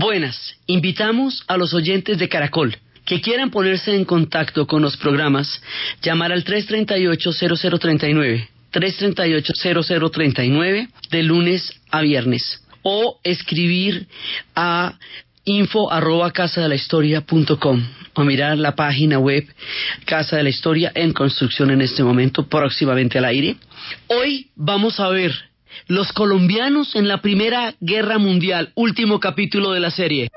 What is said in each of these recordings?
Buenas, invitamos a los oyentes de Caracol que quieran ponerse en contacto con los programas, llamar al 338-0039, 338-0039 de lunes a viernes o escribir a info arroba casa de la punto com, o mirar la página web Casa de la Historia en construcción en este momento, próximamente al aire. Hoy vamos a ver los colombianos en la Primera Guerra Mundial, último capítulo de la serie.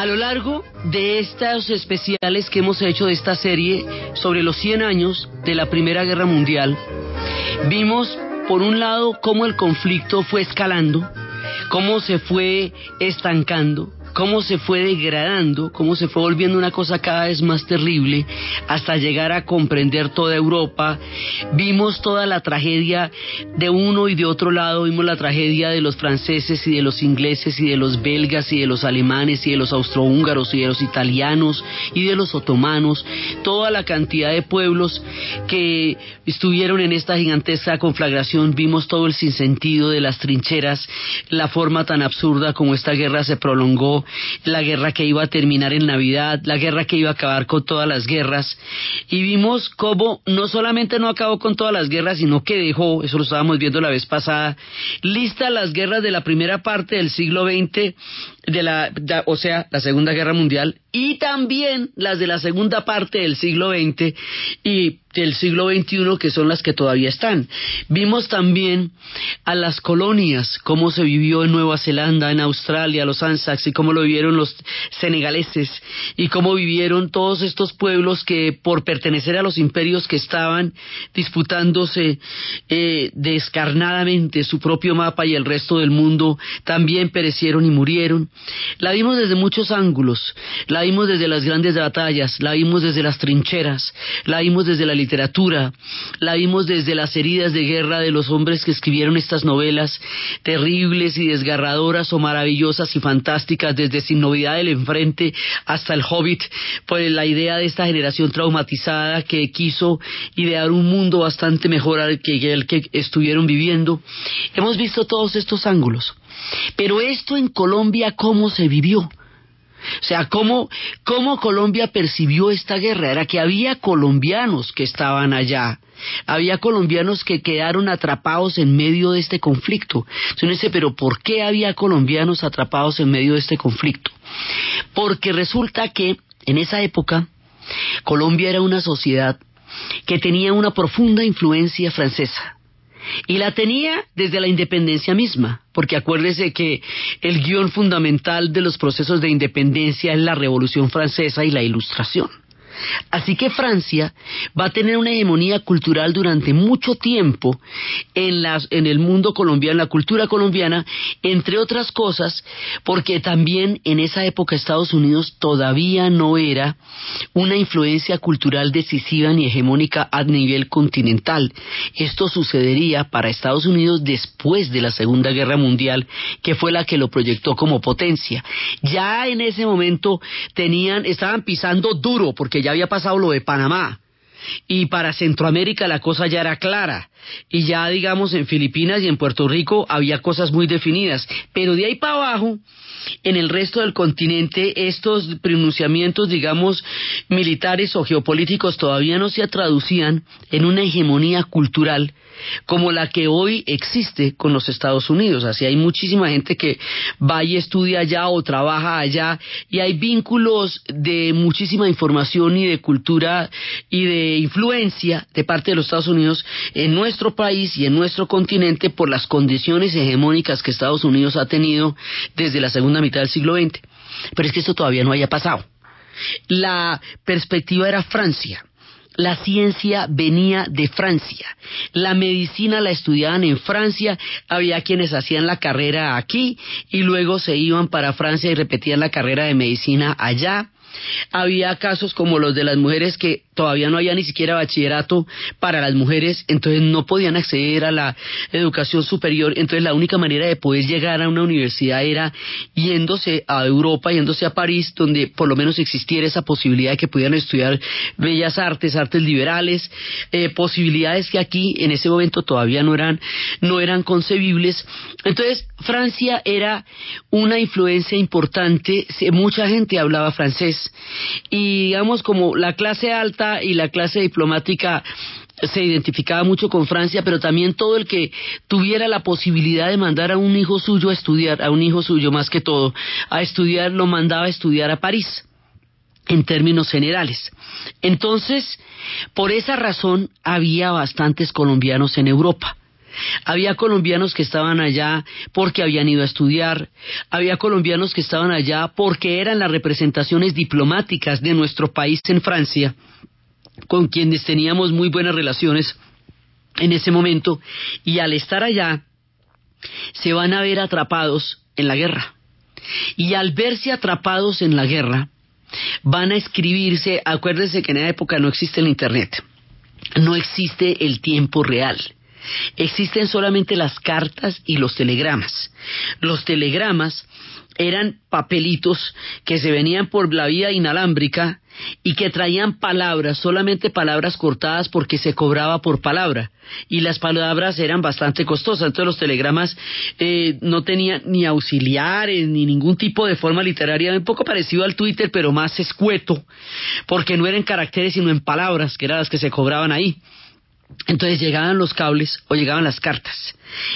A lo largo de estos especiales que hemos hecho de esta serie sobre los 100 años de la Primera Guerra Mundial, vimos por un lado cómo el conflicto fue escalando, cómo se fue estancando, cómo se fue degradando, cómo se fue volviendo una cosa cada vez más terrible hasta llegar a comprender toda Europa. Vimos toda la tragedia de uno y de otro lado, vimos la tragedia de los franceses y de los ingleses y de los belgas y de los alemanes y de los austrohúngaros y de los italianos y de los otomanos, toda la cantidad de pueblos que estuvieron en esta gigantesca conflagración, vimos todo el sinsentido de las trincheras, la forma tan absurda como esta guerra se prolongó la guerra que iba a terminar en Navidad, la guerra que iba a acabar con todas las guerras, y vimos cómo no solamente no acabó con todas las guerras, sino que dejó, eso lo estábamos viendo la vez pasada, listas las guerras de la primera parte del siglo XX, de la, o sea, la Segunda Guerra Mundial, y también las de la segunda parte del siglo XX y del siglo XXI, que son las que todavía están. Vimos también a las colonias, cómo se vivió en Nueva Zelanda, en Australia, los Anzacs, y cómo lo vivieron los senegaleses, y cómo vivieron todos estos pueblos que por pertenecer a los imperios que estaban disputándose eh, descarnadamente su propio mapa y el resto del mundo, también perecieron y murieron. La vimos desde muchos ángulos, la vimos desde las grandes batallas, la vimos desde las trincheras, la vimos desde la literatura, la vimos desde las heridas de guerra de los hombres que escribieron estas novelas terribles y desgarradoras o maravillosas y fantásticas, desde Sin Novedad del Enfrente hasta El Hobbit, pues la idea de esta generación traumatizada que quiso idear un mundo bastante mejor al que el que estuvieron viviendo. Hemos visto todos estos ángulos. Pero esto en Colombia, ¿cómo se vivió? O sea, ¿cómo, ¿cómo Colombia percibió esta guerra? Era que había colombianos que estaban allá, había colombianos que quedaron atrapados en medio de este conflicto. Entonces pero ¿por qué había colombianos atrapados en medio de este conflicto? Porque resulta que en esa época Colombia era una sociedad que tenía una profunda influencia francesa. Y la tenía desde la independencia misma, porque acuérdese que el guion fundamental de los procesos de independencia es la Revolución Francesa y la Ilustración. Así que Francia va a tener una hegemonía cultural durante mucho tiempo en, en el mundo colombiano, en la cultura colombiana, entre otras cosas, porque también en esa época Estados Unidos todavía no era una influencia cultural decisiva ni hegemónica a nivel continental. Esto sucedería para Estados Unidos después de la Segunda Guerra Mundial, que fue la que lo proyectó como potencia. Ya en ese momento tenían, estaban pisando duro, porque ya había pasado lo de Panamá. Y para Centroamérica la cosa ya era clara. Y ya, digamos, en Filipinas y en Puerto Rico había cosas muy definidas. Pero de ahí para abajo, en el resto del continente, estos pronunciamientos, digamos, militares o geopolíticos todavía no se traducían en una hegemonía cultural como la que hoy existe con los Estados Unidos. Así hay muchísima gente que va y estudia allá o trabaja allá y hay vínculos de muchísima información y de cultura y de influencia de parte de los Estados Unidos en nuestro país y en nuestro continente por las condiciones hegemónicas que Estados Unidos ha tenido desde la segunda mitad del siglo XX. Pero es que esto todavía no haya pasado. La perspectiva era Francia la ciencia venía de Francia. La medicina la estudiaban en Francia, había quienes hacían la carrera aquí y luego se iban para Francia y repetían la carrera de medicina allá. Había casos como los de las mujeres que todavía no había ni siquiera bachillerato para las mujeres, entonces no podían acceder a la educación superior, entonces la única manera de poder llegar a una universidad era yéndose a Europa, yéndose a París, donde por lo menos existiera esa posibilidad de que pudieran estudiar bellas artes, artes liberales, eh, posibilidades que aquí en ese momento todavía no eran, no eran concebibles. Entonces Francia era una influencia importante, mucha gente hablaba francés y digamos como la clase alta y la clase diplomática se identificaba mucho con Francia, pero también todo el que tuviera la posibilidad de mandar a un hijo suyo a estudiar, a un hijo suyo más que todo, a estudiar, lo mandaba a estudiar a París en términos generales. Entonces, por esa razón había bastantes colombianos en Europa. Había colombianos que estaban allá porque habían ido a estudiar, había colombianos que estaban allá porque eran las representaciones diplomáticas de nuestro país en Francia con quienes teníamos muy buenas relaciones en ese momento y al estar allá se van a ver atrapados en la guerra. Y al verse atrapados en la guerra, van a escribirse, acuérdense que en esa época no existe el Internet, no existe el tiempo real. Existen solamente las cartas y los telegramas. Los telegramas eran papelitos que se venían por la vía inalámbrica y que traían palabras, solamente palabras cortadas porque se cobraba por palabra. Y las palabras eran bastante costosas, entonces los telegramas eh, no tenían ni auxiliares ni ningún tipo de forma literaria, un poco parecido al Twitter pero más escueto, porque no eran caracteres sino en palabras, que eran las que se cobraban ahí. Entonces llegaban los cables o llegaban las cartas.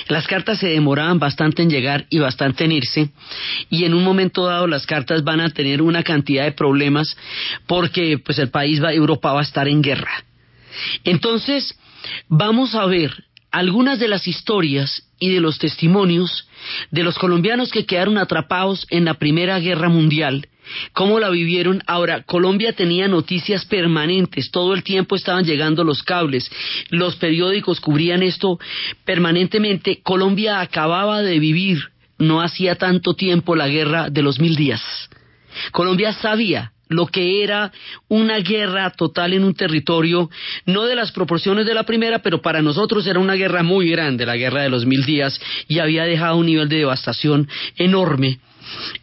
Las cartas se demoraban bastante en llegar y bastante en irse y en un momento dado las cartas van a tener una cantidad de problemas porque pues el país va, Europa va a estar en guerra. Entonces vamos a ver algunas de las historias y de los testimonios de los colombianos que quedaron atrapados en la Primera Guerra Mundial ¿Cómo la vivieron? Ahora, Colombia tenía noticias permanentes, todo el tiempo estaban llegando los cables, los periódicos cubrían esto permanentemente. Colombia acababa de vivir, no hacía tanto tiempo, la guerra de los mil días. Colombia sabía lo que era una guerra total en un territorio, no de las proporciones de la primera, pero para nosotros era una guerra muy grande, la guerra de los mil días, y había dejado un nivel de devastación enorme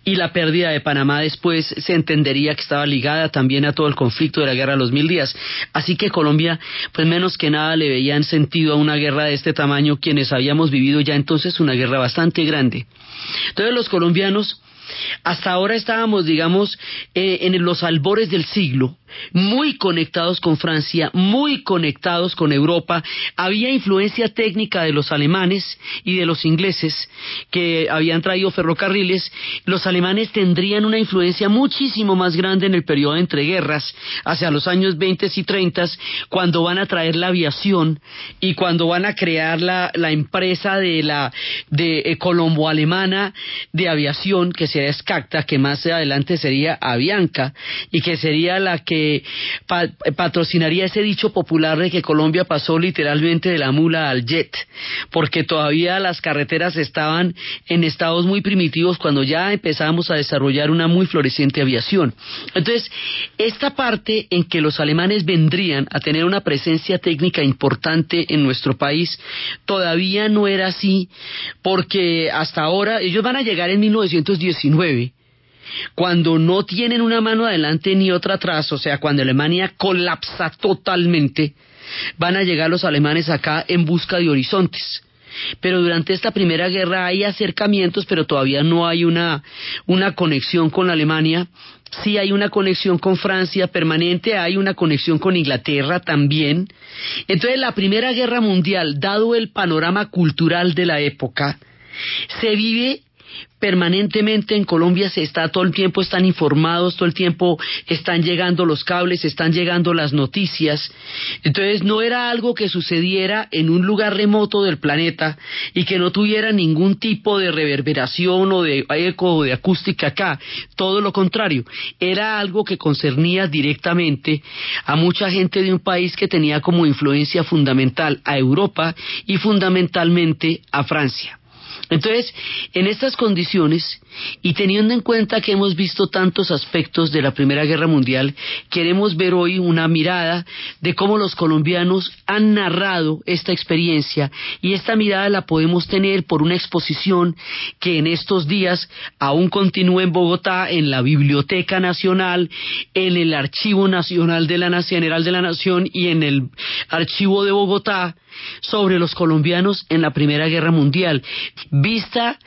y la pérdida de Panamá después se entendería que estaba ligada también a todo el conflicto de la guerra de los mil días. Así que Colombia, pues menos que nada le veían sentido a una guerra de este tamaño quienes habíamos vivido ya entonces una guerra bastante grande. Entonces los colombianos hasta ahora estábamos, digamos, eh, en los albores del siglo, muy conectados con Francia, muy conectados con Europa. Había influencia técnica de los alemanes y de los ingleses que habían traído ferrocarriles. Los alemanes tendrían una influencia muchísimo más grande en el periodo entre guerras, hacia los años 20 y 30, cuando van a traer la aviación y cuando van a crear la, empresa de la de colombo-alemana de aviación que se Escacta, que más adelante sería Avianca y que sería la que patrocinaría ese dicho popular de que Colombia pasó literalmente de la mula al jet, porque todavía las carreteras estaban en estados muy primitivos cuando ya empezamos a desarrollar una muy floreciente aviación. Entonces, esta parte en que los alemanes vendrían a tener una presencia técnica importante en nuestro país todavía no era así, porque hasta ahora ellos van a llegar en 1919 cuando no tienen una mano adelante ni otra atrás, o sea, cuando Alemania colapsa totalmente, van a llegar los alemanes acá en busca de horizontes. Pero durante esta primera guerra hay acercamientos, pero todavía no hay una, una conexión con Alemania. Sí hay una conexión con Francia permanente, hay una conexión con Inglaterra también. Entonces la Primera Guerra Mundial, dado el panorama cultural de la época, se vive permanentemente en Colombia se está todo el tiempo están informados, todo el tiempo están llegando los cables, están llegando las noticias. Entonces no era algo que sucediera en un lugar remoto del planeta y que no tuviera ningún tipo de reverberación o de eco o de acústica acá. Todo lo contrario, era algo que concernía directamente a mucha gente de un país que tenía como influencia fundamental a Europa y fundamentalmente a Francia. Entonces, en estas condiciones, y teniendo en cuenta que hemos visto tantos aspectos de la Primera Guerra Mundial, queremos ver hoy una mirada de cómo los colombianos han narrado esta experiencia y esta mirada la podemos tener por una exposición que en estos días aún continúa en Bogotá, en la Biblioteca Nacional, en el Archivo Nacional de la General de la Nación y en el Archivo de Bogotá sobre los colombianos en la Primera Guerra Mundial vista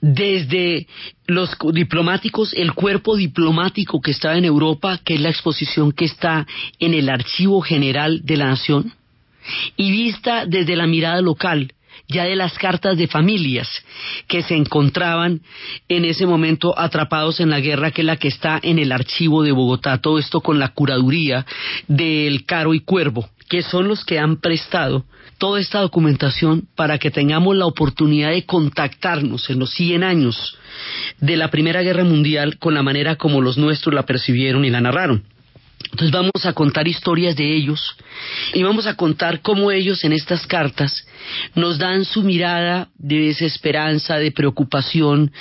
desde los diplomáticos, el cuerpo diplomático que estaba en Europa, que es la exposición que está en el Archivo General de la Nación, y vista desde la mirada local, ya de las cartas de familias que se encontraban en ese momento atrapados en la guerra, que es la que está en el archivo de Bogotá, todo esto con la curaduría del Caro y Cuervo, que son los que han prestado toda esta documentación para que tengamos la oportunidad de contactarnos en los 100 años de la Primera Guerra Mundial con la manera como los nuestros la percibieron y la narraron. Entonces vamos a contar historias de ellos y vamos a contar cómo ellos en estas cartas nos dan su mirada de desesperanza, de preocupación,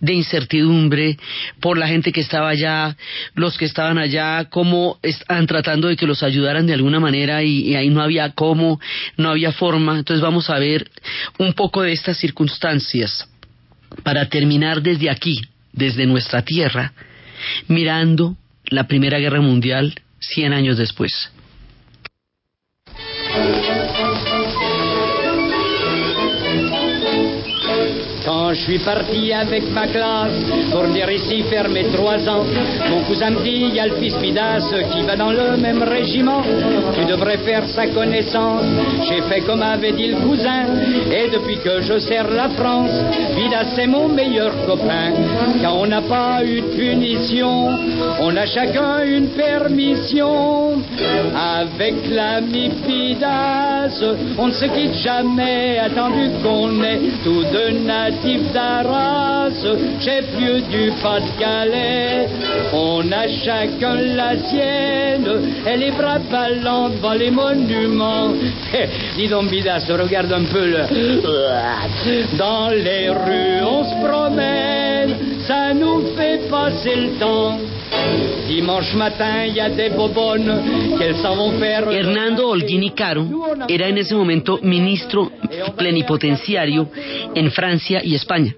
de incertidumbre por la gente que estaba allá, los que estaban allá, cómo están tratando de que los ayudaran de alguna manera y, y ahí no había cómo, no había forma. Entonces vamos a ver un poco de estas circunstancias para terminar desde aquí, desde nuestra tierra, mirando la Primera Guerra Mundial 100 años después. Quand je suis parti avec ma classe pour venir ici faire mes trois ans, mon cousin me dit, il y a le fils Midas qui va dans le même régiment, tu devrais faire sa connaissance. J'ai fait comme avait dit le cousin, et depuis que je sers la France, Midas c'est mon meilleur copain. Quand on n'a pas eu de punition, on a chacun une permission. Avec l'ami Midas, on ne se quitte jamais, attendu qu'on est tous deux natifs chef-lieu du Pas-de-Calais. On a chacun la sienne, et les bras ballants devant les monuments. Dis donc, Midas, regarde un peu le... Dans les rues, on se promène, ça nous fait passer le temps. Dimanche matin, il y a des bobonnes qu'elles s'en vont faire. Hernando Holguín Caro era en ese momento ministro plenipotenciario en Francia y España.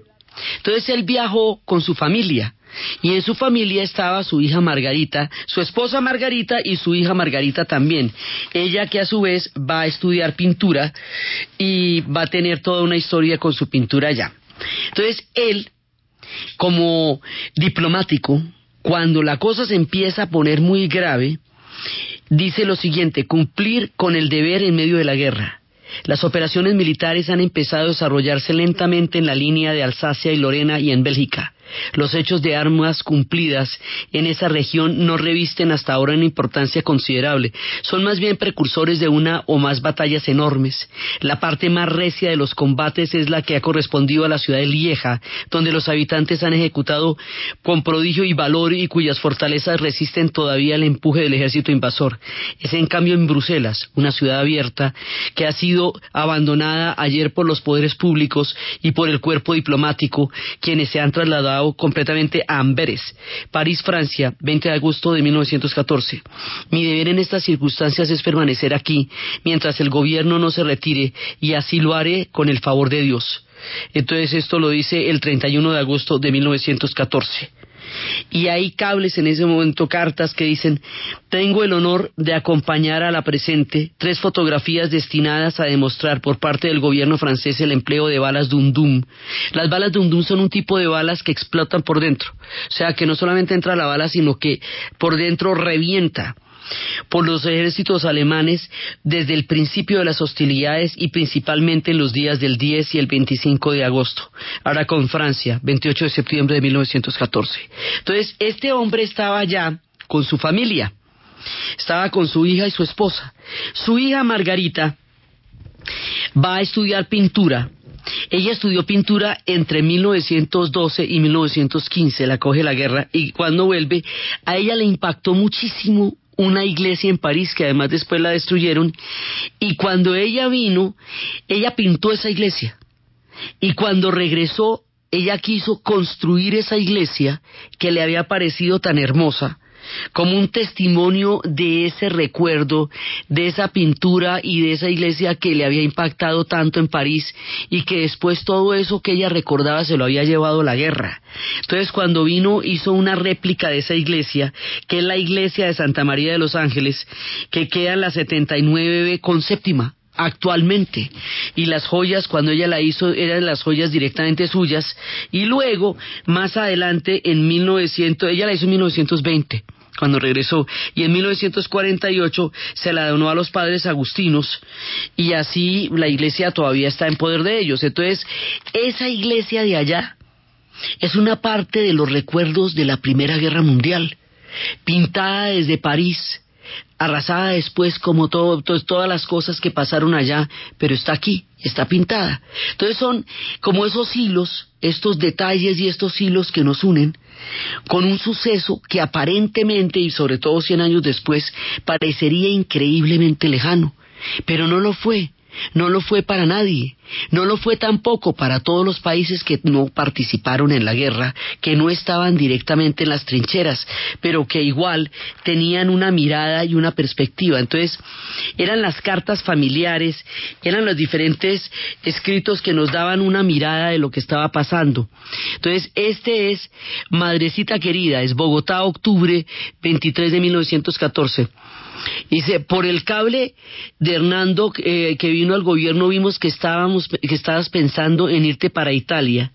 Entonces él viajó con su familia y en su familia estaba su hija Margarita, su esposa Margarita y su hija Margarita también. Ella que a su vez va a estudiar pintura y va a tener toda una historia con su pintura allá. Entonces él, como diplomático, cuando la cosa se empieza a poner muy grave, dice lo siguiente, cumplir con el deber en medio de la guerra. Las operaciones militares han empezado a desarrollarse lentamente en la línea de Alsacia y Lorena y en Bélgica. Los hechos de armas cumplidas en esa región no revisten hasta ahora una importancia considerable. Son más bien precursores de una o más batallas enormes. La parte más recia de los combates es la que ha correspondido a la ciudad de Lieja, donde los habitantes han ejecutado con prodigio y valor y cuyas fortalezas resisten todavía el empuje del ejército invasor. Es en cambio en Bruselas, una ciudad abierta, que ha sido abandonada ayer por los poderes públicos y por el cuerpo diplomático, quienes se han trasladado completamente a Amberes, París, Francia, 20 de agosto de 1914. Mi deber en estas circunstancias es permanecer aquí mientras el gobierno no se retire y así lo haré con el favor de Dios. Entonces esto lo dice el 31 de agosto de 1914 y hay cables en ese momento, cartas que dicen, tengo el honor de acompañar a la presente tres fotografías destinadas a demostrar por parte del gobierno francés el empleo de balas Dum Dum. Las balas Dum Dum son un tipo de balas que explotan por dentro, o sea que no solamente entra la bala, sino que por dentro revienta por los ejércitos alemanes desde el principio de las hostilidades y principalmente en los días del 10 y el 25 de agosto, ahora con Francia, 28 de septiembre de 1914. Entonces, este hombre estaba allá con su familia, estaba con su hija y su esposa. Su hija Margarita va a estudiar pintura ella estudió pintura entre 1912 y 1915, la coge la guerra, y cuando vuelve, a ella le impactó muchísimo una iglesia en París que además después la destruyeron, y cuando ella vino, ella pintó esa iglesia. Y cuando regresó, ella quiso construir esa iglesia que le había parecido tan hermosa, como un testimonio de ese recuerdo, de esa pintura y de esa iglesia que le había impactado tanto en París y que después todo eso que ella recordaba se lo había llevado la guerra. Entonces cuando vino hizo una réplica de esa iglesia, que es la iglesia de Santa María de los Ángeles, que queda en la 79 con séptima actualmente. Y las joyas cuando ella la hizo eran las joyas directamente suyas. Y luego más adelante en 1900 ella la hizo en 1920 cuando regresó. Y en 1948 se la donó a los padres agustinos y así la iglesia todavía está en poder de ellos. Entonces esa iglesia de allá es una parte de los recuerdos de la Primera Guerra Mundial. Pintada desde París arrasada después como todo, todas las cosas que pasaron allá, pero está aquí, está pintada. Entonces son como esos hilos, estos detalles y estos hilos que nos unen con un suceso que aparentemente y sobre todo 100 años después parecería increíblemente lejano, pero no lo fue. No lo fue para nadie, no lo fue tampoco para todos los países que no participaron en la guerra, que no estaban directamente en las trincheras, pero que igual tenían una mirada y una perspectiva. Entonces, eran las cartas familiares, eran los diferentes escritos que nos daban una mirada de lo que estaba pasando. Entonces, este es Madrecita Querida, es Bogotá, octubre 23 de 1914. Dice, por el cable de Hernando eh, que vino al gobierno vimos que estábamos, que estabas pensando en irte para Italia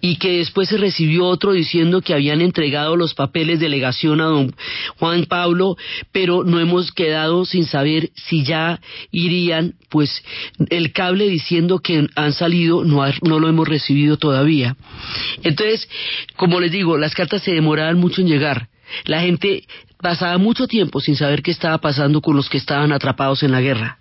y que después se recibió otro diciendo que habían entregado los papeles de delegación a don Juan Pablo, pero no hemos quedado sin saber si ya irían, pues el cable diciendo que han salido no, no lo hemos recibido todavía. Entonces, como les digo, las cartas se demoraban mucho en llegar. La gente pasaba mucho tiempo sin saber qué estaba pasando con los que estaban atrapados en la guerra.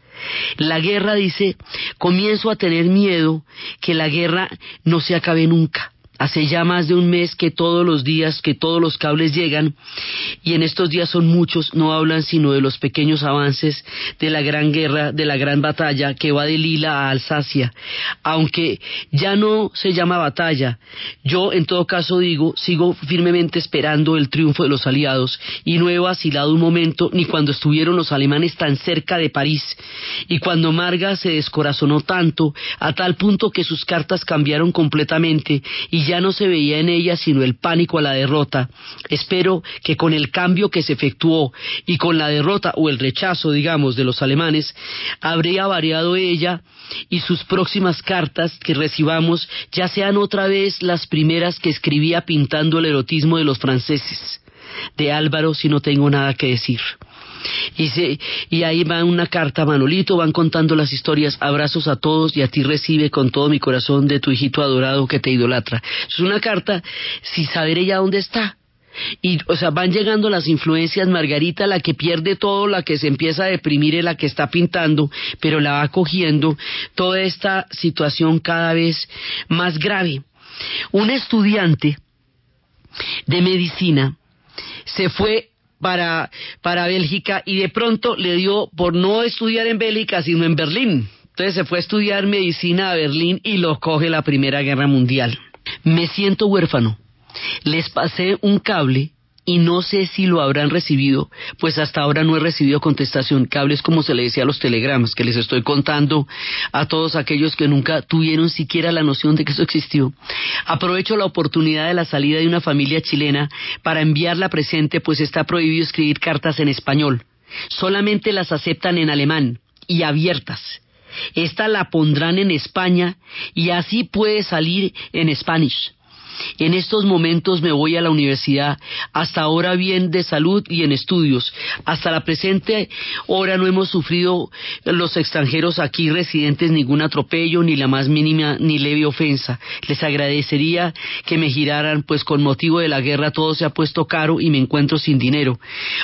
La guerra, dice, comienzo a tener miedo que la guerra no se acabe nunca. Hace ya más de un mes que todos los días, que todos los cables llegan, y en estos días son muchos, no hablan sino de los pequeños avances de la gran guerra, de la gran batalla que va de Lila a Alsacia. Aunque ya no se llama batalla, yo en todo caso digo, sigo firmemente esperando el triunfo de los aliados, y no he vacilado un momento ni cuando estuvieron los alemanes tan cerca de París, y cuando Marga se descorazonó tanto, a tal punto que sus cartas cambiaron completamente, y ya no se veía en ella sino el pánico a la derrota. Espero que con el cambio que se efectuó y con la derrota o el rechazo, digamos, de los alemanes, habría variado ella y sus próximas cartas que recibamos ya sean otra vez las primeras que escribía pintando el erotismo de los franceses. De Álvaro si no tengo nada que decir. Y, y ahí va una carta, Manolito, van contando las historias, abrazos a todos y a ti recibe con todo mi corazón de tu hijito adorado que te idolatra. Es una carta sin saber ella dónde está. Y, o sea, van llegando las influencias, Margarita, la que pierde todo, la que se empieza a deprimir, es la que está pintando, pero la va cogiendo toda esta situación cada vez más grave. Un estudiante de medicina se fue para, para Bélgica y de pronto le dio por no estudiar en Bélgica, sino en Berlín. Entonces se fue a estudiar medicina a Berlín y lo coge la Primera Guerra Mundial. Me siento huérfano. Les pasé un cable y no sé si lo habrán recibido, pues hasta ahora no he recibido contestación. Cables como se le decía a los telegramas, que les estoy contando a todos aquellos que nunca tuvieron siquiera la noción de que eso existió. Aprovecho la oportunidad de la salida de una familia chilena para enviarla presente, pues está prohibido escribir cartas en español. Solamente las aceptan en alemán y abiertas. Esta la pondrán en España y así puede salir en Spanish. En estos momentos me voy a la universidad, hasta ahora bien de salud y en estudios. Hasta la presente hora no hemos sufrido los extranjeros aquí residentes ningún atropello, ni la más mínima ni leve ofensa. Les agradecería que me giraran, pues con motivo de la guerra todo se ha puesto caro y me encuentro sin dinero.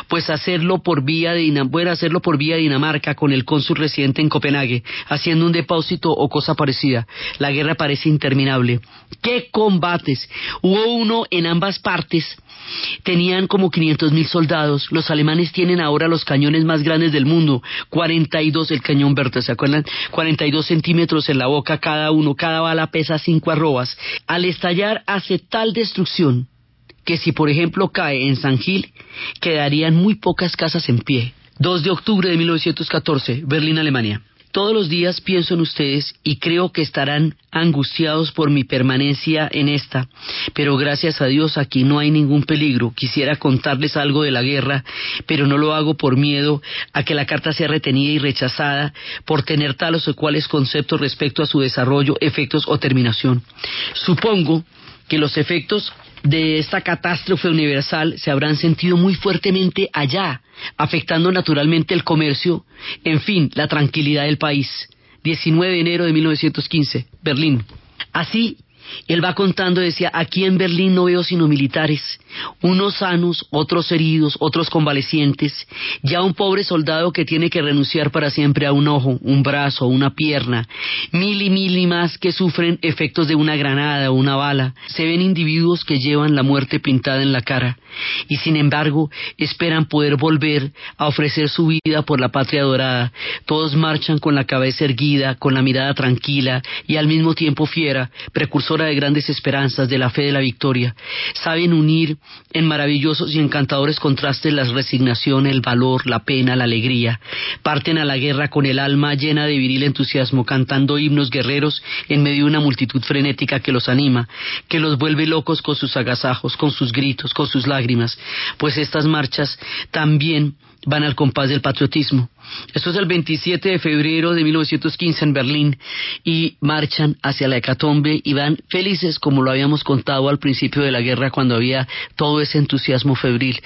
Pues hacerlo por vía de hacerlo por vía de Dinamarca con el cónsul residente en Copenhague, haciendo un depósito o cosa parecida. La guerra parece interminable. ¡Qué combates! Hubo uno en ambas partes. Tenían como 500 mil soldados. Los alemanes tienen ahora los cañones más grandes del mundo. 42 el cañón Berta, ¿se acuerdan? 42 centímetros en la boca cada uno. Cada bala pesa 5 arrobas. Al estallar hace tal destrucción que si por ejemplo cae en San Gil, quedarían muy pocas casas en pie. 2 de octubre de 1914, Berlín, Alemania. Todos los días pienso en ustedes y creo que estarán angustiados por mi permanencia en esta, pero gracias a Dios aquí no hay ningún peligro. Quisiera contarles algo de la guerra, pero no lo hago por miedo a que la carta sea retenida y rechazada por tener tales o cuales conceptos respecto a su desarrollo, efectos o terminación. Supongo que los efectos de esta catástrofe universal se habrán sentido muy fuertemente allá, afectando naturalmente el comercio, en fin, la tranquilidad del país. 19 de enero de 1915, Berlín. Así, él va contando, decía, aquí en Berlín no veo sino militares, unos sanos, otros heridos, otros convalecientes, ya un pobre soldado que tiene que renunciar para siempre a un ojo, un brazo, una pierna, mil y mil y más que sufren efectos de una granada o una bala, se ven individuos que llevan la muerte pintada en la cara y sin embargo esperan poder volver a ofrecer su vida por la patria dorada, todos marchan con la cabeza erguida, con la mirada tranquila y al mismo tiempo fiera, de grandes esperanzas, de la fe de la victoria, saben unir en maravillosos y encantadores contrastes la resignación, el valor, la pena, la alegría. Parten a la guerra con el alma llena de viril entusiasmo, cantando himnos guerreros en medio de una multitud frenética que los anima, que los vuelve locos con sus agasajos, con sus gritos, con sus lágrimas, pues estas marchas también van al compás del patriotismo. Esto es el 27 de febrero de 1915 en Berlín y marchan hacia la hecatombe y van felices como lo habíamos contado al principio de la guerra cuando había todo ese entusiasmo febril.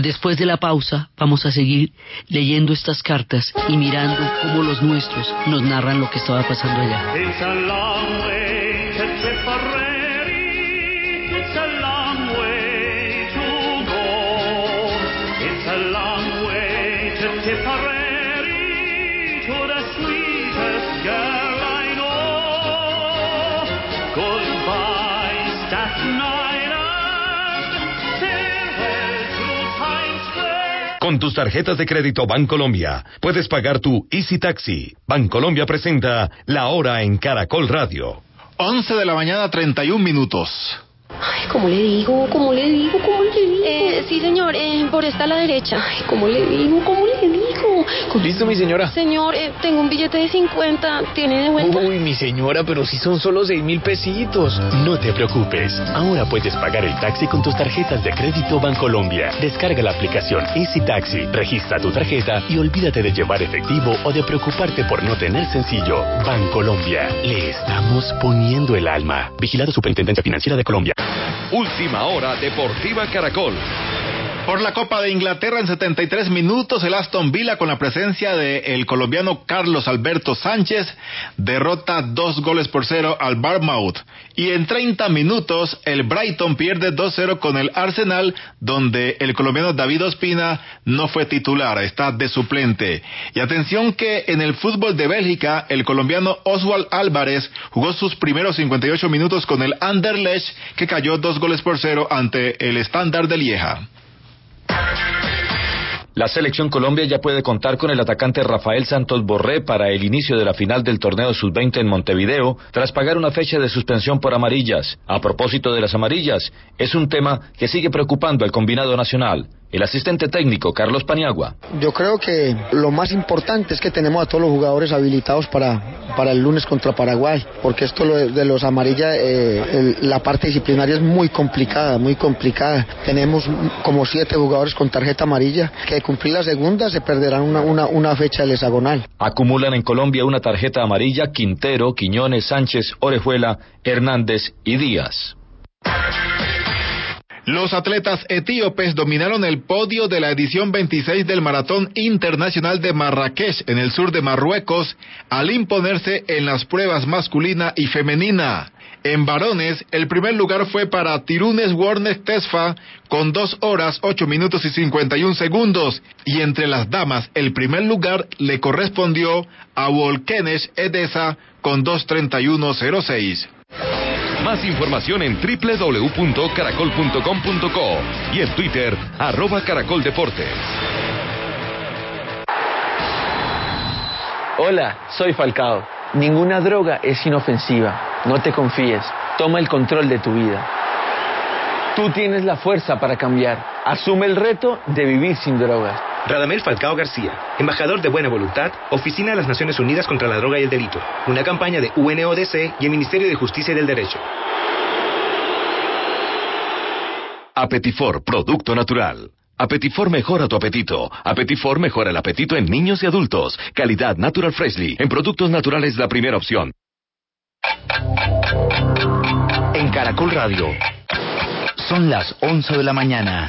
Después de la pausa vamos a seguir leyendo estas cartas y mirando cómo los nuestros nos narran lo que estaba pasando allá. Con tus tarjetas de crédito Bancolombia puedes pagar tu Easy Taxi. Bancolombia presenta La Hora en Caracol Radio. 11 de la mañana, 31 minutos. Ay, ¿cómo le digo? ¿Cómo le digo? ¿Cómo le digo? Eh, sí, señor, eh, por esta a la derecha. Ay, ¿cómo le digo? ¿Cómo le digo? Listo, mi señora. Señor, eh, tengo un billete de 50. ¿Tiene de vuelta? Uy, mi señora, pero si son solo seis mil pesitos. No te preocupes. Ahora puedes pagar el taxi con tus tarjetas de crédito Bancolombia. Descarga la aplicación Easy Taxi, registra tu tarjeta y olvídate de llevar efectivo o de preocuparte por no tener sencillo. Bancolombia. Le estamos poniendo el alma. Vigilado Superintendencia Financiera de Colombia. Última hora Deportiva Caracol. Por la Copa de Inglaterra en 73 minutos, el Aston Villa con la presencia del colombiano Carlos Alberto Sánchez derrota dos goles por cero al Barmouth. Y en 30 minutos, el Brighton pierde 2-0 con el Arsenal, donde el colombiano David Ospina no fue titular, está de suplente. Y atención que en el fútbol de Bélgica, el colombiano Oswald Álvarez jugó sus primeros 58 minutos con el Anderlecht, que cayó dos goles por cero ante el Standard de Lieja. La selección Colombia ya puede contar con el atacante Rafael Santos Borré para el inicio de la final del torneo sub-20 en Montevideo, tras pagar una fecha de suspensión por amarillas. A propósito de las amarillas, es un tema que sigue preocupando al combinado nacional el asistente técnico Carlos Paniagua. Yo creo que lo más importante es que tenemos a todos los jugadores habilitados para, para el lunes contra Paraguay, porque esto de los amarillas, eh, la parte disciplinaria es muy complicada, muy complicada. Tenemos como siete jugadores con tarjeta amarilla, que de cumplir la segunda se perderán una, una, una fecha del hexagonal. Acumulan en Colombia una tarjeta amarilla Quintero, Quiñones, Sánchez, Orejuela, Hernández y Díaz. Los atletas etíopes dominaron el podio de la edición 26 del Maratón Internacional de Marrakech en el sur de Marruecos al imponerse en las pruebas masculina y femenina. En varones, el primer lugar fue para Tirunes Warnes Tesfa con 2 horas 8 minutos y 51 segundos y entre las damas el primer lugar le correspondió a Volkenes Edesa con 2.31.06. Más información en www.caracol.com.co y en Twitter, arroba. Hola, soy Falcao. Ninguna droga es inofensiva. No te confíes. Toma el control de tu vida. Tú tienes la fuerza para cambiar. Asume el reto de vivir sin drogas. Radamel Falcao García, embajador de Buena Voluntad, Oficina de las Naciones Unidas contra la Droga y el Delito, una campaña de UNODC y el Ministerio de Justicia y del Derecho. Apetifor, producto natural. Apetifor mejora tu apetito. Apetifor mejora el apetito en niños y adultos. Calidad Natural Freshly. En productos naturales la primera opción. En Caracol Radio. Son las 11 de la mañana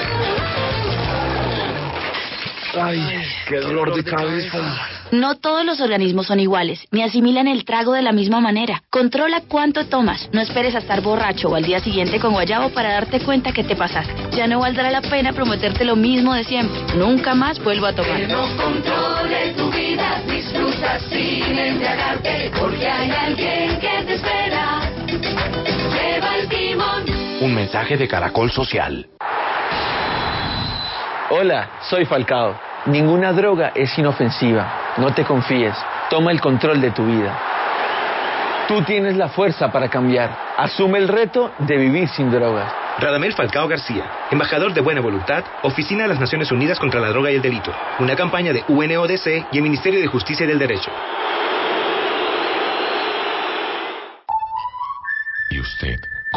Ay, qué dolor de cabeza. No todos los organismos son iguales, ni asimilan el trago de la misma manera. Controla cuánto tomas. No esperes a estar borracho o al día siguiente con guayabo para darte cuenta que te pasaste. Ya no valdrá la pena prometerte lo mismo de siempre. Nunca más vuelvo a tomar. Que no controle tu vida, disfruta sin embriagarte, porque hay alguien que te espera. Lleva el timón. Un mensaje de Caracol Social. Hola, soy Falcao. Ninguna droga es inofensiva. No te confíes. Toma el control de tu vida. Tú tienes la fuerza para cambiar. Asume el reto de vivir sin drogas. Radamel Falcao García, embajador de Buena Voluntad, Oficina de las Naciones Unidas contra la Droga y el Delito, una campaña de UNODC y el Ministerio de Justicia y del Derecho.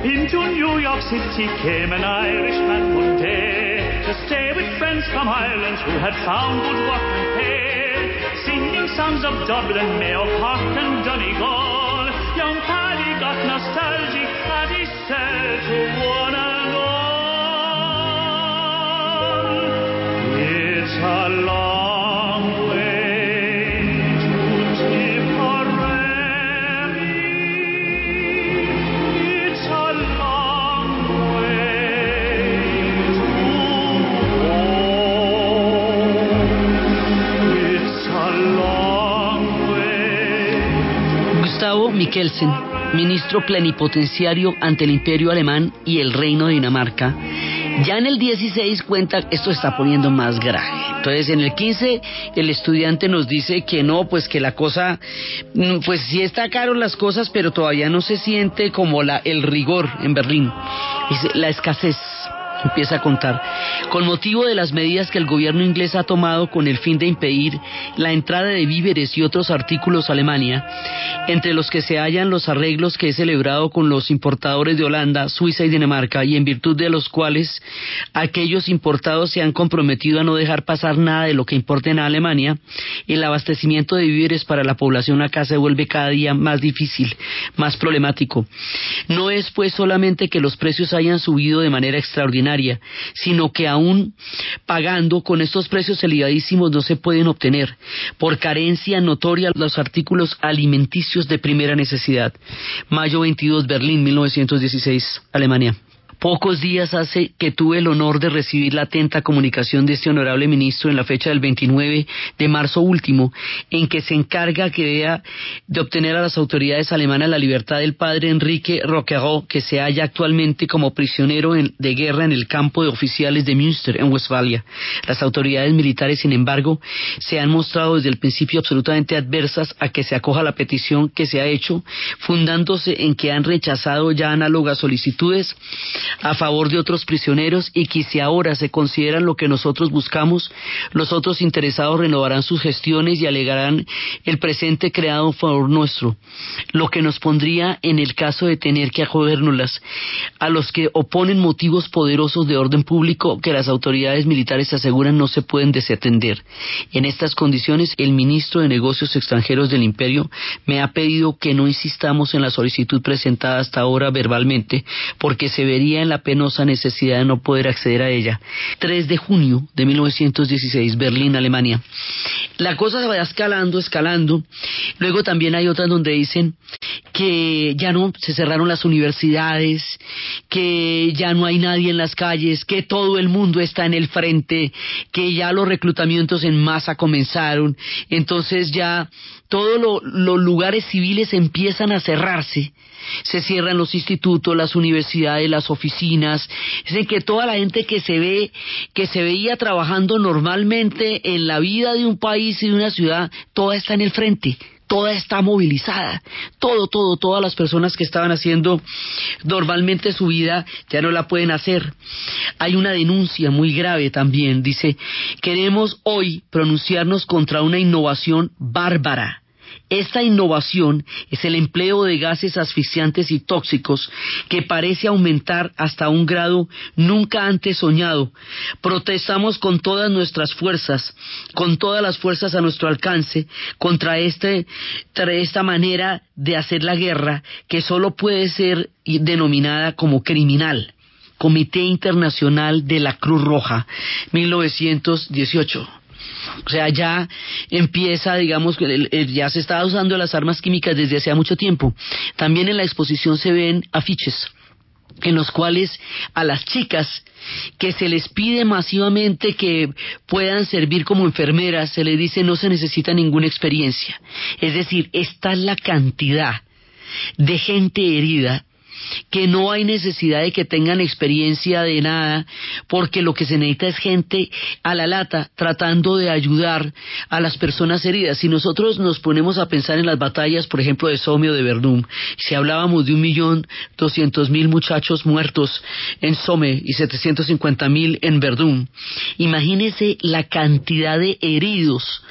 Into New York City came an Irishman one day to stay with friends from Ireland who had found good work and pay. Singing songs of Dublin, Mayo Park and Donegal. Young Paddy got nostalgic and he said to one and all, It's a long Mikkelsen, ministro plenipotenciario ante el Imperio Alemán y el Reino de Dinamarca, ya en el 16 cuenta, esto está poniendo más grave. Entonces, en el 15, el estudiante nos dice que no, pues que la cosa, mm, pues sí está caro las cosas, pero todavía no se siente como la, el rigor en Berlín. Dice, la escasez. Empieza a contar, con motivo de las medidas que el gobierno inglés ha tomado con el fin de impedir la entrada de víveres y otros artículos a Alemania, entre los que se hallan los arreglos que he celebrado con los importadores de Holanda, Suiza y Dinamarca, y en virtud de los cuales aquellos importados se han comprometido a no dejar pasar nada de lo que importen a Alemania, el abastecimiento de víveres para la población acá se vuelve cada día más difícil, más problemático. No es pues solamente que los precios hayan subido de manera extraordinaria, sino que aún pagando con estos precios elevadísimos no se pueden obtener, por carencia notoria los artículos alimenticios de primera necesidad. Mayo 22, Berlín, 1916, Alemania. Pocos días hace que tuve el honor de recibir la atenta comunicación de este honorable ministro en la fecha del 29 de marzo último, en que se encarga que vea de obtener a las autoridades alemanas la libertad del padre Enrique Roquerot, que se halla actualmente como prisionero de guerra en el campo de oficiales de Münster, en Westfalia. Las autoridades militares, sin embargo, se han mostrado desde el principio absolutamente adversas a que se acoja la petición que se ha hecho, fundándose en que han rechazado ya análogas solicitudes a favor de otros prisioneros y que si ahora se consideran lo que nosotros buscamos, los otros interesados renovarán sus gestiones y alegarán el presente creado a favor nuestro, lo que nos pondría en el caso de tener que acogérnoslas a los que oponen motivos poderosos de orden público que las autoridades militares aseguran no se pueden desatender. En estas condiciones, el ministro de Negocios Extranjeros del Imperio me ha pedido que no insistamos en la solicitud presentada hasta ahora verbalmente, porque se vería en la penosa necesidad de no poder acceder a ella. 3 de junio de 1916, Berlín, Alemania. La cosa se va escalando, escalando. Luego también hay otras donde dicen que ya no se cerraron las universidades, que ya no hay nadie en las calles, que todo el mundo está en el frente, que ya los reclutamientos en masa comenzaron. Entonces ya todos los lugares civiles empiezan a cerrarse. Se cierran los institutos, las universidades, las oficinas, es que toda la gente que se ve, que se veía trabajando normalmente en la vida de un país y de una ciudad, toda está en el frente, toda está movilizada, todo, todo, todas las personas que estaban haciendo normalmente su vida ya no la pueden hacer. Hay una denuncia muy grave también, dice, queremos hoy pronunciarnos contra una innovación bárbara esta innovación es el empleo de gases asfixiantes y tóxicos que parece aumentar hasta un grado nunca antes soñado. Protestamos con todas nuestras fuerzas, con todas las fuerzas a nuestro alcance, contra este, esta manera de hacer la guerra que solo puede ser denominada como criminal. Comité Internacional de la Cruz Roja, 1918. O sea, ya empieza, digamos, ya se está usando las armas químicas desde hace mucho tiempo. También en la exposición se ven afiches en los cuales a las chicas que se les pide masivamente que puedan servir como enfermeras, se les dice no se necesita ninguna experiencia. Es decir, esta es la cantidad de gente herida que no hay necesidad de que tengan experiencia de nada, porque lo que se necesita es gente a la lata tratando de ayudar a las personas heridas. Si nosotros nos ponemos a pensar en las batallas, por ejemplo, de Somme o de Verdún, si hablábamos de un millón doscientos mil muchachos muertos en Somme y setecientos cincuenta mil en Verdún, imagínese la cantidad de heridos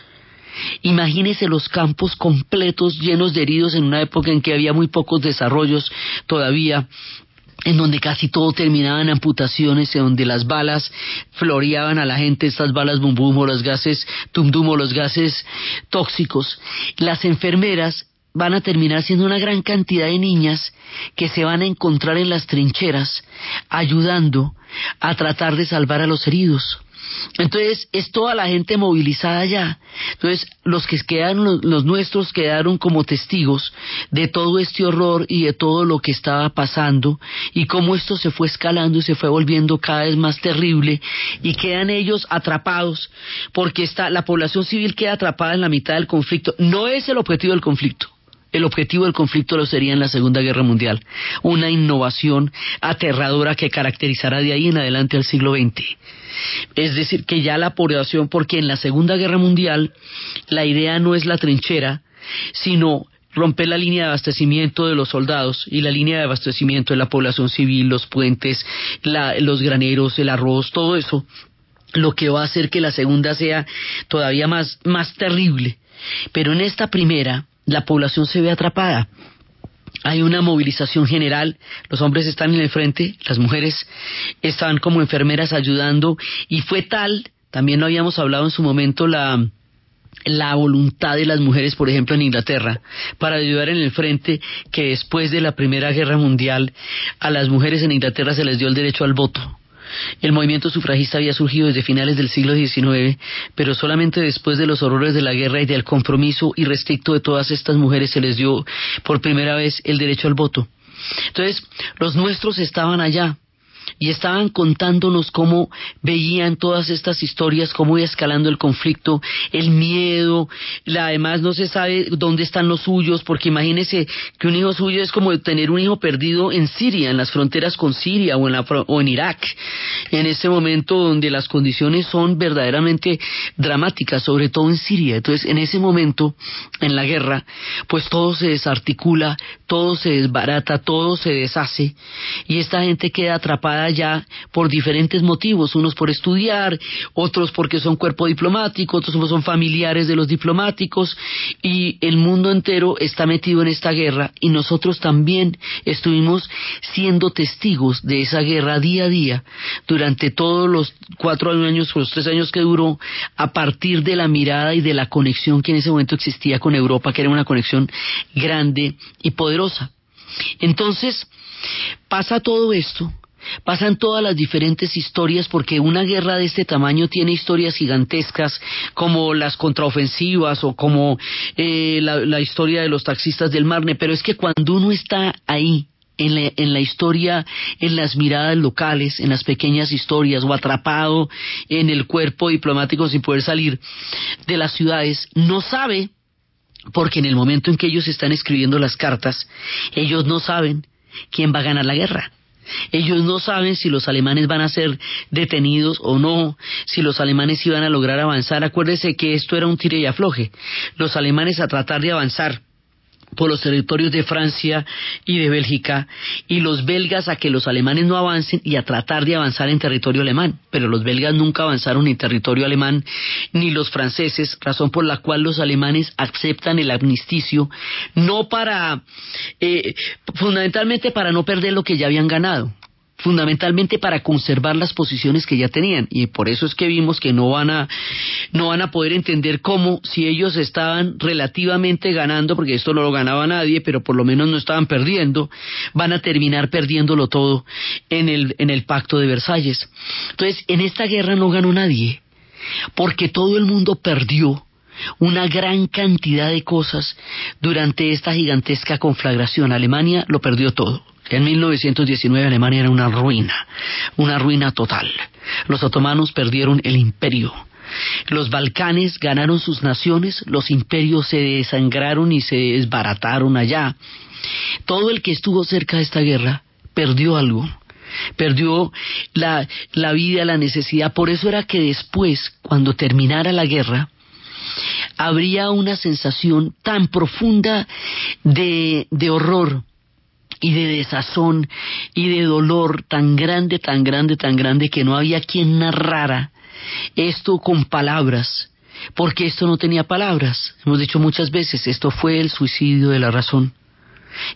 Imagínese los campos completos llenos de heridos en una época en que había muy pocos desarrollos todavía en donde casi todo terminaba en amputaciones, en donde las balas floreaban a la gente, estas balas bum bum o los gases tum o los gases tóxicos. Las enfermeras van a terminar siendo una gran cantidad de niñas que se van a encontrar en las trincheras ayudando a tratar de salvar a los heridos. Entonces es toda la gente movilizada ya. Entonces los que quedaron, los, nuestros quedaron como testigos de todo este horror y de todo lo que estaba pasando y cómo esto se fue escalando y se fue volviendo cada vez más terrible y quedan ellos atrapados porque está, la población civil queda atrapada en la mitad del conflicto. No es el objetivo del conflicto. El objetivo del conflicto lo sería en la Segunda Guerra Mundial, una innovación aterradora que caracterizará de ahí en adelante al siglo XX. Es decir, que ya la población, porque en la Segunda Guerra Mundial la idea no es la trinchera, sino romper la línea de abastecimiento de los soldados y la línea de abastecimiento de la población civil, los puentes, la, los graneros, el arroz, todo eso, lo que va a hacer que la segunda sea todavía más, más terrible. Pero en esta primera, la población se ve atrapada. Hay una movilización general, los hombres están en el frente, las mujeres están como enfermeras ayudando y fue tal, también lo habíamos hablado en su momento, la, la voluntad de las mujeres, por ejemplo, en Inglaterra, para ayudar en el frente, que después de la Primera Guerra Mundial a las mujeres en Inglaterra se les dio el derecho al voto. El movimiento sufragista había surgido desde finales del siglo XIX, pero solamente después de los horrores de la guerra y del compromiso irrestricto de todas estas mujeres se les dio por primera vez el derecho al voto. Entonces, los nuestros estaban allá, y estaban contándonos cómo veían todas estas historias, cómo iba escalando el conflicto, el miedo, la, además no se sabe dónde están los suyos, porque imagínese que un hijo suyo es como tener un hijo perdido en Siria, en las fronteras con Siria o en, la, o en Irak, en este momento donde las condiciones son verdaderamente dramáticas, sobre todo en Siria. Entonces, en ese momento, en la guerra, pues todo se desarticula, todo se desbarata, todo se deshace, y esta gente queda atrapada ya por diferentes motivos, unos por estudiar, otros porque son cuerpo diplomático, otros son familiares de los diplomáticos, y el mundo entero está metido en esta guerra. Y nosotros también estuvimos siendo testigos de esa guerra día a día durante todos los cuatro años los tres años que duró, a partir de la mirada y de la conexión que en ese momento existía con Europa, que era una conexión grande y Entonces, pasa todo esto Pasan todas las diferentes historias porque una guerra de este tamaño tiene historias gigantescas como las contraofensivas o como eh, la, la, historia de los taxistas del Marne, pero es que cuando uno está ahí en la, en la, historia, en las miradas locales, en las pequeñas historias, o atrapado en el cuerpo diplomático sin poder salir de las ciudades, no sabe, porque en el momento en que ellos están escribiendo las cartas, ellos no saben quién va a ganar la guerra. Ellos no saben si los alemanes van a ser detenidos o no, si los alemanes iban a lograr avanzar. Acuérdese que esto era un tire y afloje. Los alemanes a tratar de avanzar por los territorios de Francia y de Bélgica y los belgas a que los alemanes no avancen y a tratar de avanzar en territorio alemán. Pero los belgas nunca avanzaron en territorio alemán ni los franceses, razón por la cual los alemanes aceptan el amnisticio, no para, eh, fundamentalmente para no perder lo que ya habían ganado fundamentalmente para conservar las posiciones que ya tenían y por eso es que vimos que no van a no van a poder entender cómo si ellos estaban relativamente ganando porque esto no lo ganaba nadie pero por lo menos no estaban perdiendo van a terminar perdiéndolo todo en el en el pacto de Versalles entonces en esta guerra no ganó nadie porque todo el mundo perdió una gran cantidad de cosas durante esta gigantesca conflagración. Alemania lo perdió todo. En 1919 Alemania era una ruina, una ruina total. Los otomanos perdieron el imperio. Los Balcanes ganaron sus naciones, los imperios se desangraron y se desbarataron allá. Todo el que estuvo cerca de esta guerra perdió algo, perdió la, la vida, la necesidad. Por eso era que después, cuando terminara la guerra, habría una sensación tan profunda de, de horror, y de desazón y de dolor tan grande, tan grande, tan grande que no había quien narrara esto con palabras, porque esto no tenía palabras. Hemos dicho muchas veces, esto fue el suicidio de la razón.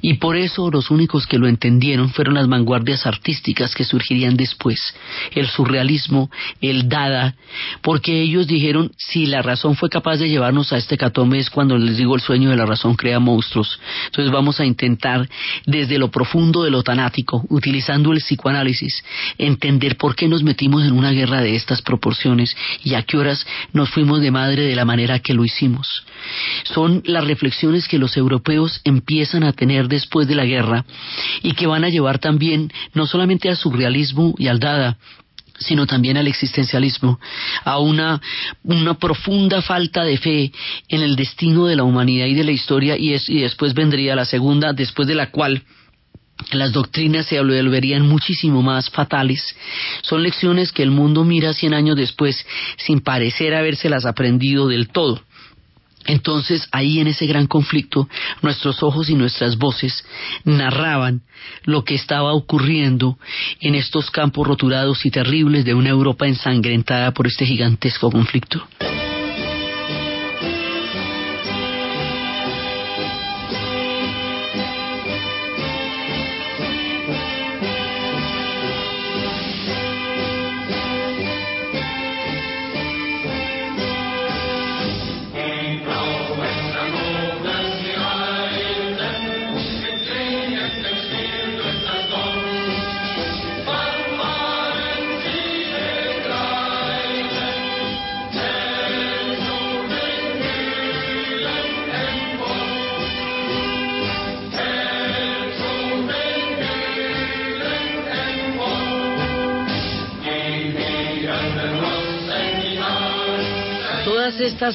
Y por eso los únicos que lo entendieron fueron las vanguardias artísticas que surgirían después, el surrealismo, el dada, porque ellos dijeron, si la razón fue capaz de llevarnos a este catombe es cuando les digo el sueño de la razón crea monstruos. Entonces vamos a intentar desde lo profundo de lo tanático, utilizando el psicoanálisis, entender por qué nos metimos en una guerra de estas proporciones y a qué horas nos fuimos de madre de la manera que lo hicimos. Son las reflexiones que los europeos empiezan a tener después de la guerra y que van a llevar también no solamente al surrealismo y al dada, sino también al existencialismo, a una, una profunda falta de fe en el destino de la humanidad y de la historia, y, es, y después vendría la segunda, después de la cual las doctrinas se volverían muchísimo más fatales. Son lecciones que el mundo mira cien años después sin parecer habérselas aprendido del todo. Entonces ahí en ese gran conflicto nuestros ojos y nuestras voces narraban lo que estaba ocurriendo en estos campos roturados y terribles de una Europa ensangrentada por este gigantesco conflicto.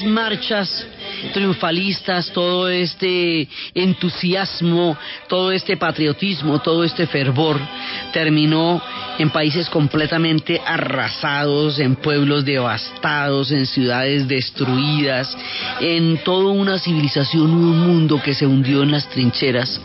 Marchas triunfalistas, todo este entusiasmo, todo este patriotismo, todo este fervor, terminó en países completamente arrasados, en pueblos devastados, en ciudades destruidas, en toda una civilización un mundo que se hundió en las trincheras.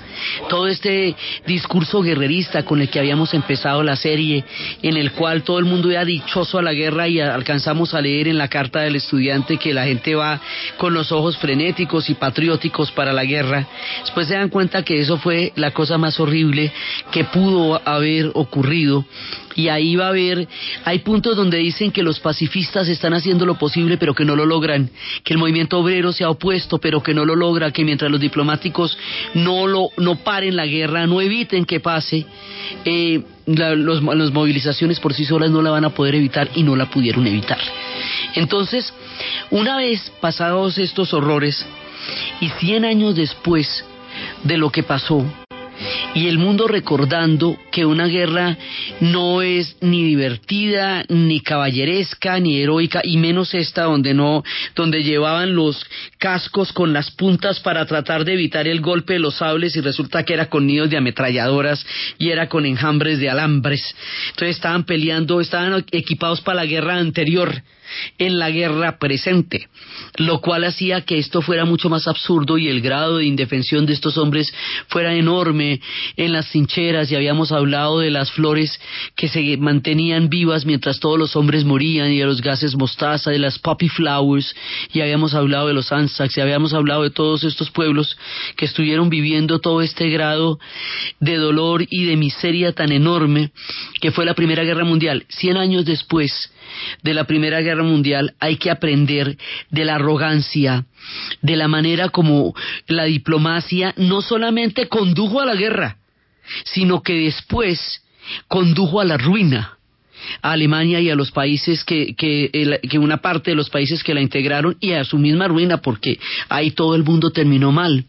Todo este discurso guerrerista con el que habíamos empezado la serie, en el cual todo el mundo era dichoso a la guerra y alcanzamos a leer en la carta del estudiante que la gente va con los ojos frenéticos y patrióticos para la guerra, después se dan cuenta que eso fue la cosa más horrible que pudo haber ocurrido y ahí va a haber, hay puntos donde dicen que los pacifistas están haciendo lo posible pero que no lo logran, que el movimiento obrero se ha opuesto pero que no lo logra, que mientras los diplomáticos no lo no paren la guerra, no eviten que pase, eh, la, los, las movilizaciones por sí solas no la van a poder evitar y no la pudieron evitar. Entonces, una vez pasados estos horrores y 100 años después de lo que pasó, y el mundo recordando que una guerra no es ni divertida, ni caballeresca, ni heroica, y menos esta donde no, donde llevaban los cascos con las puntas para tratar de evitar el golpe de los sables y resulta que era con nidos de ametralladoras y era con enjambres de alambres. Entonces estaban peleando, estaban equipados para la guerra anterior en la guerra presente, lo cual hacía que esto fuera mucho más absurdo y el grado de indefensión de estos hombres fuera enorme en las trincheras y habíamos hablado de las flores que se mantenían vivas mientras todos los hombres morían y de los gases mostaza, de las poppy flowers y habíamos hablado de los Anzacs y habíamos hablado de todos estos pueblos que estuvieron viviendo todo este grado de dolor y de miseria tan enorme que fue la Primera Guerra Mundial. Cien años después, de la Primera Guerra Mundial hay que aprender de la arrogancia, de la manera como la diplomacia no solamente condujo a la guerra, sino que después condujo a la ruina a Alemania y a los países que, que, que, una parte de los países que la integraron y a su misma ruina porque ahí todo el mundo terminó mal.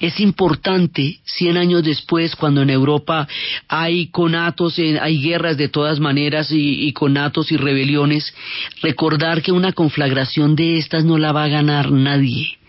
Es importante, cien años después, cuando en Europa hay conatos, eh, hay guerras de todas maneras y, y conatos y rebeliones, recordar que una conflagración de estas no la va a ganar nadie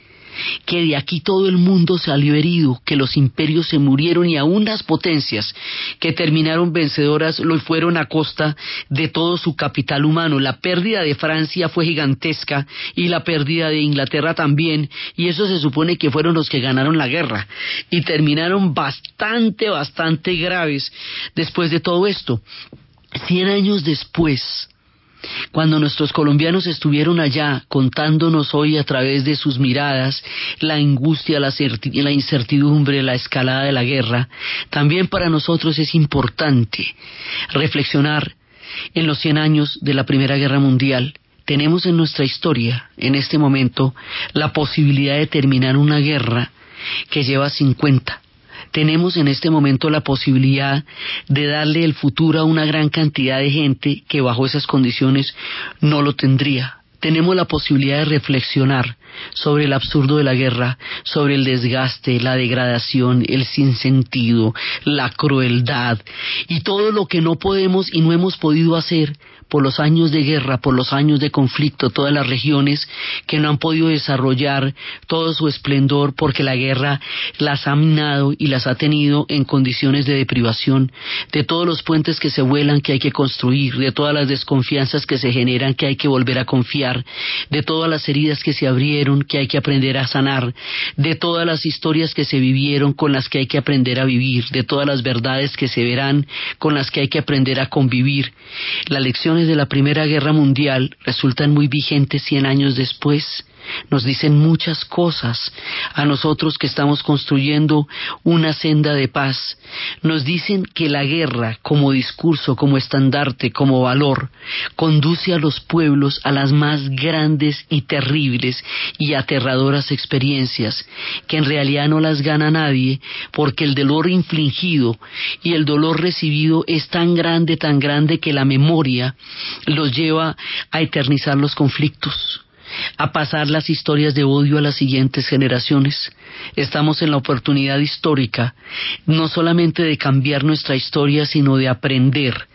que de aquí todo el mundo salió herido, que los imperios se murieron y aún las potencias que terminaron vencedoras lo fueron a costa de todo su capital humano. La pérdida de Francia fue gigantesca y la pérdida de Inglaterra también, y eso se supone que fueron los que ganaron la guerra y terminaron bastante, bastante graves después de todo esto. Cien años después, cuando nuestros colombianos estuvieron allá contándonos hoy a través de sus miradas la angustia, la, incertidumbre, la escalada de la guerra, también para nosotros es importante reflexionar en los 100 años de la Primera Guerra Mundial. Tenemos en nuestra historia, en este momento, la posibilidad de terminar una guerra que lleva 50, tenemos en este momento la posibilidad de darle el futuro a una gran cantidad de gente que bajo esas condiciones no lo tendría. Tenemos la posibilidad de reflexionar sobre el absurdo de la guerra, sobre el desgaste, la degradación, el sinsentido, la crueldad y todo lo que no podemos y no hemos podido hacer por los años de guerra, por los años de conflicto, todas las regiones que no han podido desarrollar todo su esplendor porque la guerra las ha minado y las ha tenido en condiciones de deprivación, de todos los puentes que se vuelan que hay que construir, de todas las desconfianzas que se generan que hay que volver a confiar, de todas las heridas que se abrieron que hay que aprender a sanar, de todas las historias que se vivieron con las que hay que aprender a vivir, de todas las verdades que se verán con las que hay que aprender a convivir. Las lecciones de la Primera Guerra Mundial resultan muy vigentes cien años después nos dicen muchas cosas a nosotros que estamos construyendo una senda de paz. Nos dicen que la guerra como discurso, como estandarte, como valor, conduce a los pueblos a las más grandes y terribles y aterradoras experiencias, que en realidad no las gana nadie, porque el dolor infligido y el dolor recibido es tan grande, tan grande que la memoria los lleva a eternizar los conflictos a pasar las historias de odio a las siguientes generaciones. Estamos en la oportunidad histórica no solamente de cambiar nuestra historia, sino de aprender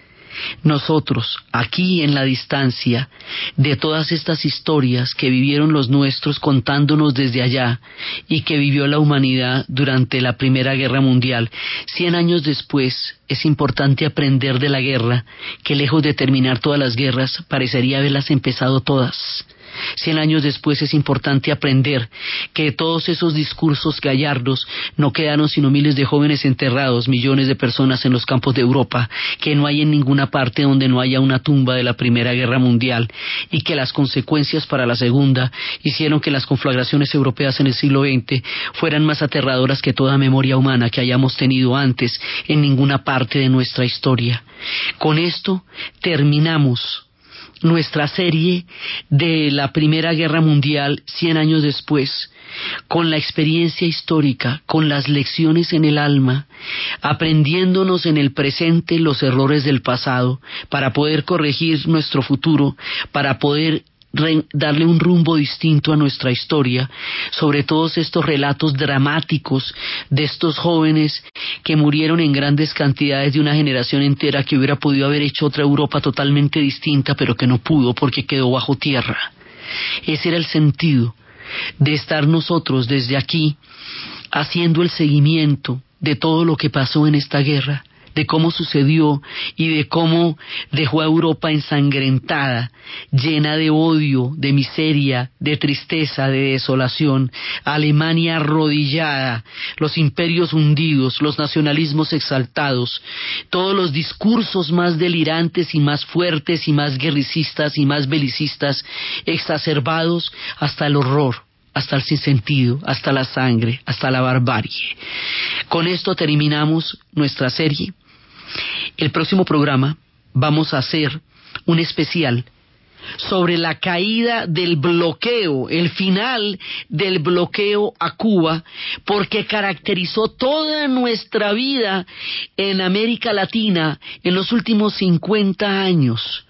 nosotros, aquí en la distancia, de todas estas historias que vivieron los nuestros contándonos desde allá y que vivió la humanidad durante la Primera Guerra Mundial, cien años después, es importante aprender de la guerra, que lejos de terminar todas las guerras, parecería haberlas empezado todas. Cien años después es importante aprender que todos esos discursos gallardos no quedaron sino miles de jóvenes enterrados, millones de personas en los campos de Europa, que no hay en ninguna parte donde no haya una tumba de la Primera Guerra Mundial y que las consecuencias para la Segunda hicieron que las conflagraciones europeas en el siglo XX fueran más aterradoras que toda memoria humana que hayamos tenido antes en ninguna parte de nuestra historia. Con esto terminamos nuestra serie de la Primera Guerra Mundial cien años después, con la experiencia histórica, con las lecciones en el alma, aprendiéndonos en el presente los errores del pasado, para poder corregir nuestro futuro, para poder darle un rumbo distinto a nuestra historia, sobre todos estos relatos dramáticos de estos jóvenes que murieron en grandes cantidades de una generación entera que hubiera podido haber hecho otra Europa totalmente distinta, pero que no pudo porque quedó bajo tierra. Ese era el sentido de estar nosotros desde aquí haciendo el seguimiento de todo lo que pasó en esta guerra de cómo sucedió y de cómo dejó a Europa ensangrentada, llena de odio, de miseria, de tristeza, de desolación, Alemania arrodillada, los imperios hundidos, los nacionalismos exaltados, todos los discursos más delirantes y más fuertes y más guerricistas y más belicistas exacerbados hasta el horror hasta el sinsentido, hasta la sangre, hasta la barbarie. Con esto terminamos nuestra serie el próximo programa vamos a hacer un especial sobre la caída del bloqueo, el final del bloqueo a Cuba, porque caracterizó toda nuestra vida en América Latina en los últimos 50 años.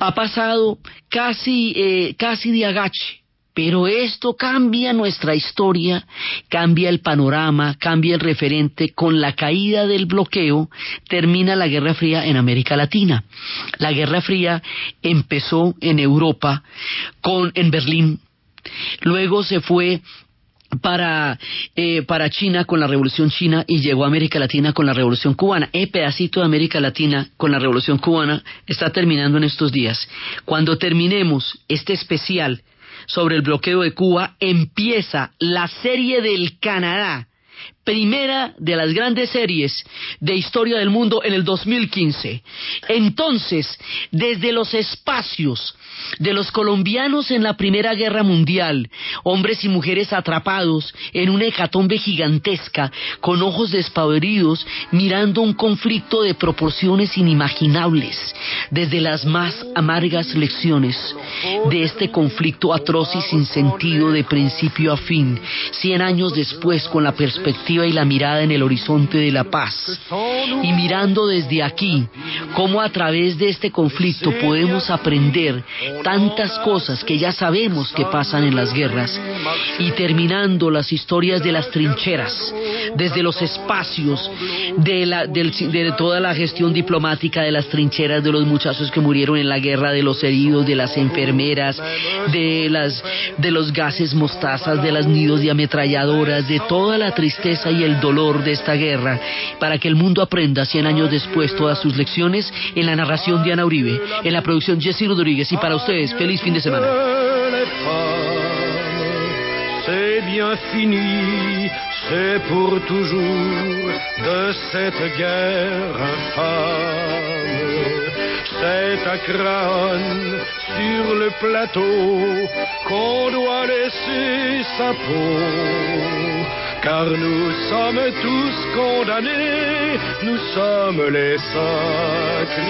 Ha pasado casi, eh, casi de agache pero esto cambia nuestra historia, cambia el panorama, cambia el referente. Con la caída del bloqueo termina la Guerra Fría en América Latina. La Guerra Fría empezó en Europa, con, en Berlín. Luego se fue para, eh, para China con la Revolución China y llegó a América Latina con la Revolución Cubana. El pedacito de América Latina con la Revolución Cubana está terminando en estos días. Cuando terminemos este especial sobre el bloqueo de Cuba, empieza la serie del Canadá, primera de las grandes series de historia del mundo en el 2015. Entonces, desde los espacios de los colombianos en la Primera Guerra Mundial, hombres y mujeres atrapados en una hecatombe gigantesca, con ojos despavoridos, mirando un conflicto de proporciones inimaginables, desde las más amargas lecciones de este conflicto atroz y sin sentido de principio a fin, cien años después con la perspectiva y la mirada en el horizonte de la paz. Y mirando desde aquí, cómo a través de este conflicto podemos aprender tantas cosas que ya sabemos que pasan en las guerras. Y terminando las historias de las trincheras, desde los espacios, de, la, de toda la gestión diplomática de las trincheras, de los muchachos que murieron en la guerra, de los heridos, de las enfermeras, de, las, de los gases mostazas, de las nidos de ametralladoras, de toda la tristeza y el dolor de esta guerra, para que el mundo aprenda 100 años después todas sus lecciones en la narración de Ana Uribe, en la producción Jessy Rodríguez y para feliz fin de semana. c'est bien fini, c'est pour toujours de cette guerre infâme. C'est à crâne sur le plateau qu'on doit laisser sa peau. Car nous sommes tous condamnés, nous sommes les sacrifiés.